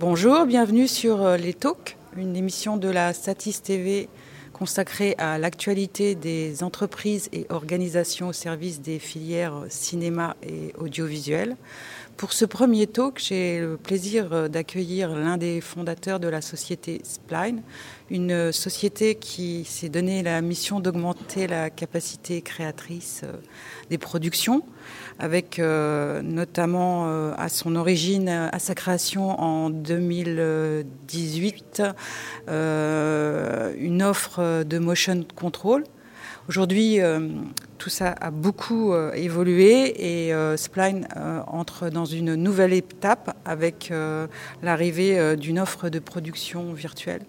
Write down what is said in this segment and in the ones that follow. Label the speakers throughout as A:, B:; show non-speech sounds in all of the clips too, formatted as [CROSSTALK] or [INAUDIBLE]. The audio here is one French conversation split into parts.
A: Bonjour, bienvenue sur euh, Les Talks, une émission de la Satis TV consacrée à l'actualité des entreprises et organisations au service des filières cinéma et audiovisuel. Pour ce premier talk, j'ai le plaisir euh, d'accueillir l'un des fondateurs de la société Spline, une société qui s'est donné la mission d'augmenter la capacité créatrice euh, des productions, avec euh, notamment à son origine, à sa création en 2018, une offre de motion control Aujourd'hui, euh, tout ça a beaucoup euh, évolué et euh, Spline entre dans une nouvelle étape avec l'arrivée d'une offre de production virtuelle.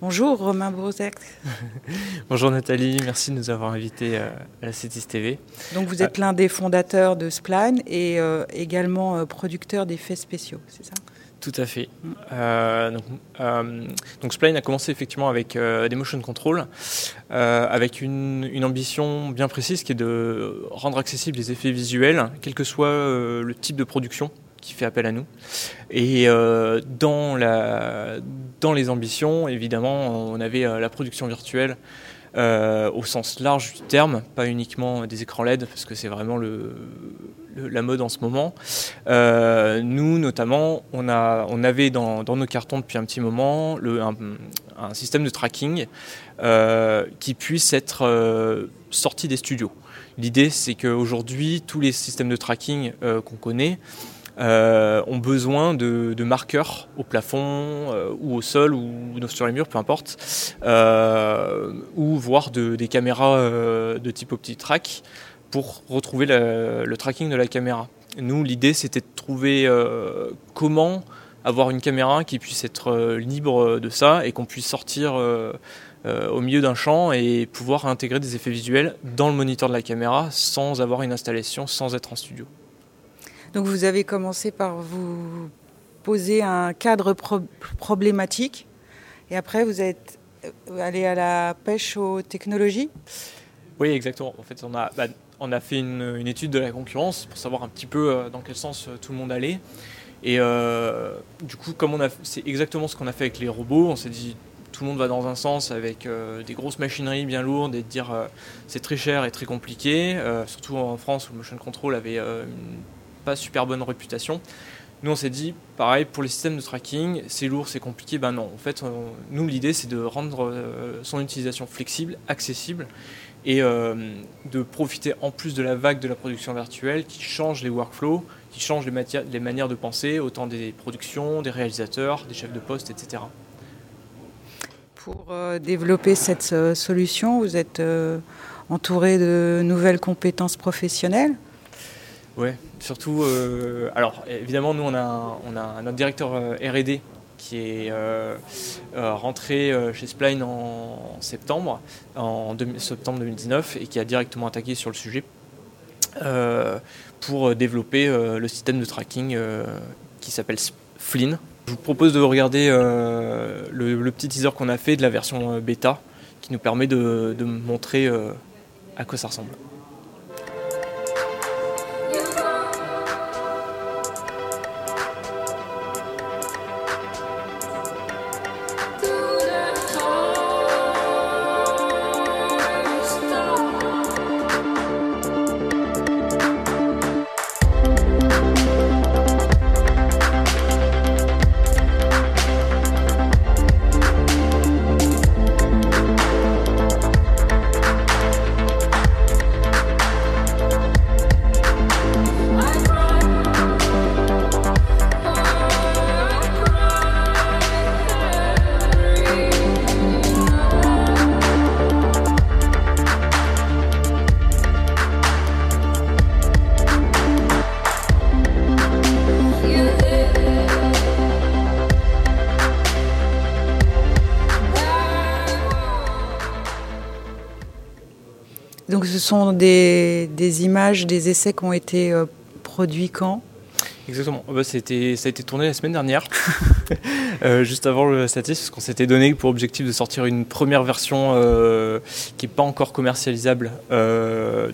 A: Bonjour Romain Brozek. [LAUGHS]
B: Bonjour Nathalie, merci de nous avoir invités à la CETIS TV.
A: Donc vous êtes l'un des fondateurs de Spline et également producteur d'effets spéciaux, c'est ça?
B: Tout à fait. Euh, donc, euh, donc, Spline a commencé effectivement avec euh, des motion control, avec une, ambition bien précise qui est de rendre accessibles les effets visuels, quel que soit le type de production qui fait appel à nous. Et dans, dans les ambitions, évidemment, on avait la production virtuelle euh, au sens large du terme, pas uniquement des écrans LED, parce que c'est vraiment la mode en ce moment. Euh, nous, notamment, on, a, on avait dans, nos cartons depuis un petit moment le, un, système de tracking euh, qui puisse être sorti des studios. L'idée, c'est qu'aujourd'hui, tous les systèmes de tracking qu'on connaît, euh, ont besoin de, marqueurs au plafond euh, ou au sol ou sur les murs, peu importe, euh, ou voire des caméras de type OptiTrack pour retrouver le tracking de la caméra. Nous, l'idée, c'était de trouver comment avoir une caméra qui puisse être libre de ça et qu'on puisse sortir au milieu d'un champ et pouvoir intégrer des effets visuels dans le moniteur de la caméra sans avoir une installation, sans être en studio.
A: Donc vous avez commencé par vous poser un cadre problématique et après vous êtes euh, allé à la pêche aux technologies
B: Oui, exactement. En fait, on a, bah, on a fait une, étude de la concurrence pour savoir un petit peu euh, dans quel sens euh, tout le monde allait. Et du coup, comme on a, c'est exactement ce qu'on a fait avec les robots, on s'est dit tout le monde va dans un sens avec des grosses machineries bien lourdes et de dire c'est très cher et très compliqué, surtout en France où motion control avait une pas super bonne réputation. Nous, on s'est dit, pareil, pour les systèmes de tracking, c'est lourd, c'est compliqué. Ben non, en fait, nous, l'idée, c'est de rendre euh, son utilisation flexible, accessible, et euh, de profiter en plus de la vague de la production virtuelle qui change les workflows, qui change les, les manières de penser, autant des productions, des réalisateurs, des chefs de poste, etc.
A: Pour euh, développer cette solution, vous êtes entouré de nouvelles compétences professionnelles
B: oui, surtout, euh, alors évidemment, nous on a, on a notre directeur euh, RD qui est euh, rentré chez Spline en septembre, en septembre 2019, et qui a directement attaqué sur le sujet pour développer le système de tracking qui s'appelle Flynn. Je vous propose de regarder le, petit teaser qu'on a fait de la version bêta qui nous permet de montrer à quoi ça ressemble.
A: Donc ce sont des, images, des essais qui ont été euh, produits quand?
B: Exactement. Bah, ça a été tourné la semaine dernière, [LAUGHS] euh, juste avant le status, parce qu'on s'était donné pour objectif de sortir une première version euh, qui n'est pas encore commercialisable,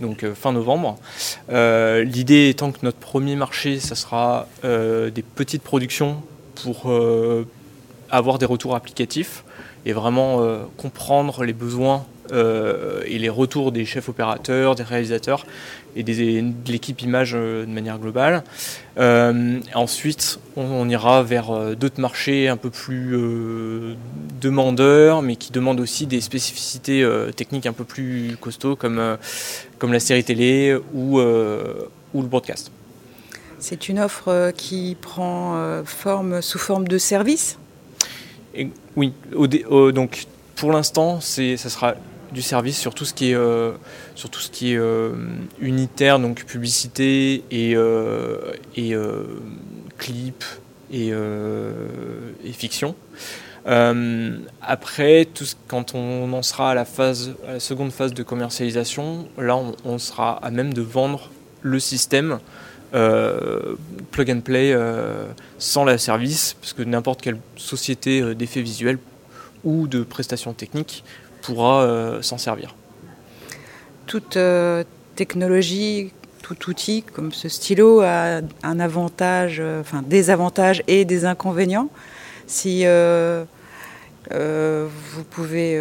B: donc fin novembre. L'idée étant que notre premier marché, ça sera des petites productions pour avoir des retours applicatifs et vraiment comprendre les besoins et les retours des chefs opérateurs, des réalisateurs et de l'équipe image de manière globale. ensuite, on, ira vers d'autres marchés un peu plus demandeurs, mais qui demandent aussi des spécificités techniques un peu plus costauds, comme, comme la série télé ou, ou le broadcast.
A: C'est une offre euh, qui prend euh, forme sous forme de service?
B: Oui, donc pour l'instant, ça sera du service sur tout ce qui est, euh, est unitaire, donc publicité et, et clip et, fiction. après, quand on en sera à la, phase, à la seconde phase de commercialisation, là on sera à même de vendre le système euh, plug and play euh, sans la service, parce que n'importe quelle société euh, d'effets visuels ou de prestations techniques pourra s'en servir.
A: Toute technologie, tout outil comme ce stylo a un avantage, enfin des avantages et des inconvénients. Si vous pouvez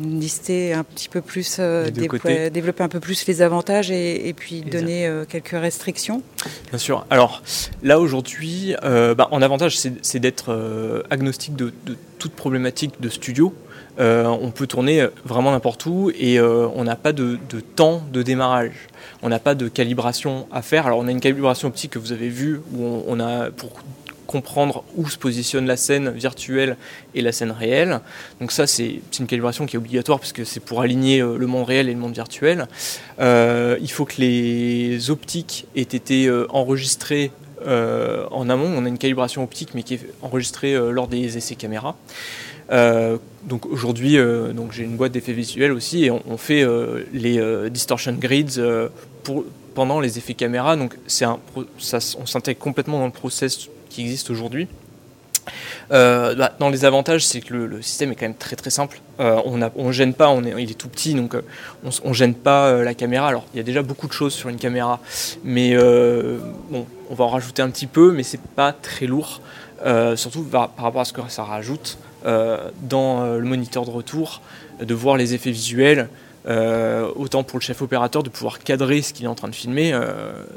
A: lister un petit peu plus, euh, développer un peu plus les avantages et, puis donner euh, quelques restrictions
B: Bien sûr. Alors là aujourd'hui, euh, bah, en avantage, c'est d'être agnostique de, toute problématique de studio. on peut tourner vraiment n'importe où et on n'a pas de, de, temps de démarrage. On n'a pas de calibration à faire. Alors on a une calibration optique que vous avez vue où on, on a pour comprendre où se positionne la scène virtuelle et la scène réelle. Donc ça, c'est une calibration qui est obligatoire parce que c'est pour aligner euh, le monde réel et le monde virtuel. Euh, il faut que les optiques aient été euh, enregistrées en amont. On a une calibration optique, mais qui est enregistrée lors des essais caméra. donc aujourd'hui, j'ai une boîte d'effets visuels aussi et on, fait les distortion grids pour, pendant les effets caméra. Donc un, ça, on s'intègre complètement dans le process qui existe aujourd'hui. Euh, bah, dans les avantages, c'est que le, système est quand même très très simple. Euh, on ne gêne pas, il est tout petit, donc euh, on ne gêne pas la caméra. Alors il y a déjà beaucoup de choses sur une caméra, mais bon, on va en rajouter un petit peu, mais c'est pas très lourd, surtout par, rapport à ce que ça rajoute dans le moniteur de retour, de voir les effets visuels. Autant pour le chef opérateur de pouvoir cadrer ce qu'il est en train de filmer,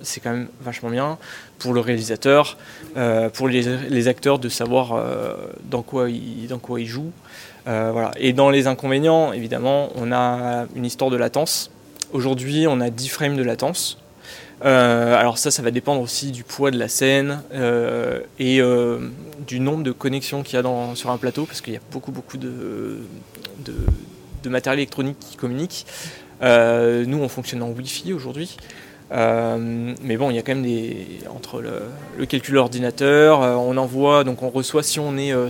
B: c'est quand même vachement bien pour le réalisateur, euh, pour les, acteurs de savoir euh, dans, quoi ils, dans quoi ils jouent. Euh, voilà. Et dans les inconvénients, évidemment, on a une histoire de latence. Aujourd'hui, on a 10 frames de latence. alors ça, ça va dépendre aussi du poids de la scène et du nombre de connexions qu'il y a sur un plateau, parce qu'il y a beaucoup, beaucoup de, de matériel électronique qui communique. nous, on fonctionne en Wi-Fi aujourd'hui. Euh, mais bon, il y a quand même des entre le, calcul ordinateur, euh, on envoie, donc on reçoit si on est euh,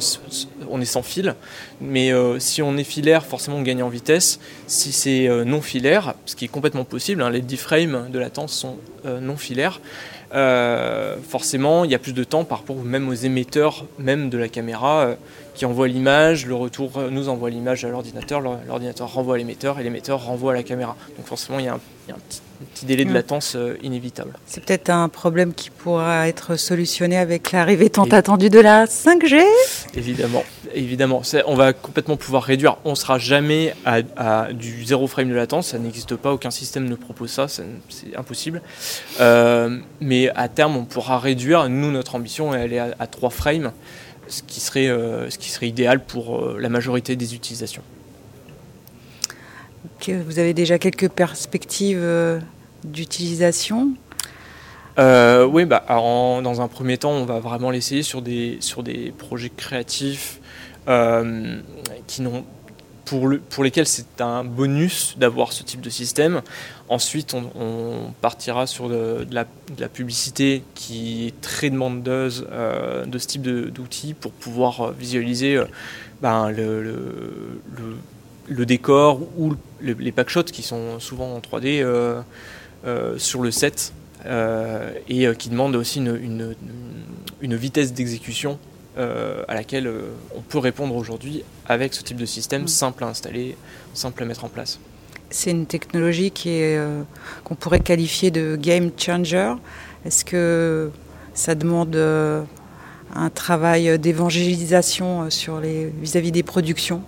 B: on est sans fil, mais si on est filaire, forcément on gagne en vitesse. Si c'est non filaire, ce qui est complètement possible, hein, les 10 frames de latence sont non filaires. Forcément, il y a plus de temps par rapport même aux émetteurs même de la caméra qui envoie l'image, le retour nous envoie l'image à l'ordinateur, l'ordinateur renvoie à l'émetteur et l'émetteur renvoie à la caméra. Donc forcément, il y a un, petit, délai de latence euh, inévitable.
A: C'est peut-être un problème qui pourra être solutionné avec l'arrivée tant attendue de la 5G
B: Évidemment, évidemment. On va complètement pouvoir réduire. On ne sera jamais à, du zéro frame de latence, ça n'existe pas, aucun système ne propose ça, c'est impossible. Euh, mais à terme, on pourra réduire. Nous, notre ambition, elle est à, à 3 frames ce qui serait, euh, ce qui serait idéal pour euh, la majorité des utilisations.
A: Vous avez déjà quelques perspectives euh,
B: Oui, bah, dans un premier temps, on va vraiment l'essayer sur des, sur des projets créatifs qui n'ont pour, lesquels c'est un bonus d'avoir ce type de système. Ensuite, on, partira sur de, la, publicité qui est très demandeuse euh, de ce type d'outils pour pouvoir euh, visualiser euh, ben, le, décor ou les packshots qui sont souvent en 3D sur le set et qui demandent aussi une vitesse d'exécution euh, à laquelle euh, on peut répondre aujourd'hui avec ce type de système mm. simple à installer, simple à mettre en place.
A: C'est une technologie qui est euh, qu'on pourrait qualifier de game changer. Est-ce que ça demande un travail d'évangélisation sur les vis-à-vis des productions?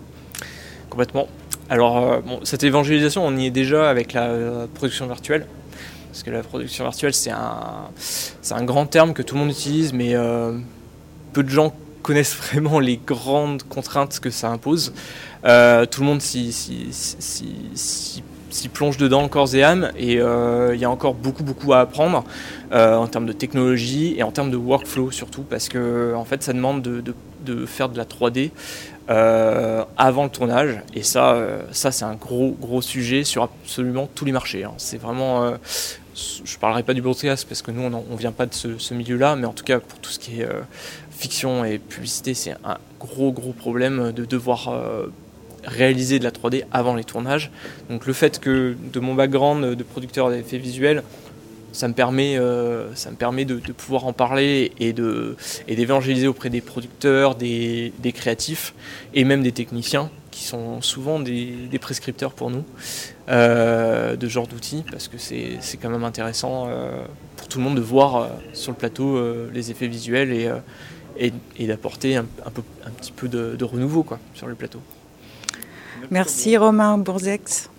B: Complètement. Alors, cette évangélisation, on y est déjà avec la production virtuelle. Parce que la production virtuelle, c'est un, un grand terme que tout le monde utilise, mais peu de gens [LAUGHS] connaissent vraiment les grandes contraintes que ça impose. Euh, tout le monde s'y plonge dedans corps et âme et euh, il y a encore beaucoup beaucoup à apprendre euh, en termes de technologie et en termes de workflow surtout parce que en fait ça demande de, de faire de la 3D avant le tournage et ça, ça c'est un gros gros sujet sur absolument tous les marchés. Hein. C'est vraiment je ne parlerai pas du broadcast parce que nous, on ne vient pas de ce, milieu-là, mais en tout cas, pour tout ce qui est euh, fiction et publicité, c'est un gros, gros problème de devoir euh, réaliser de la 3D avant les tournages. Donc le fait que de mon background de producteur d'effets visuels, ça me permet, euh, de, pouvoir en parler et, d'évangéliser auprès des producteurs, des, créatifs et même des techniciens qui sont souvent des, prescripteurs pour nous euh, de genre d'outils parce que c'est, quand même intéressant euh, pour tout le monde de voir sur le plateau les effets visuels et, et, d'apporter un, un petit peu de, de renouveau quoi, sur le plateau.
A: Merci Romain Bourzex.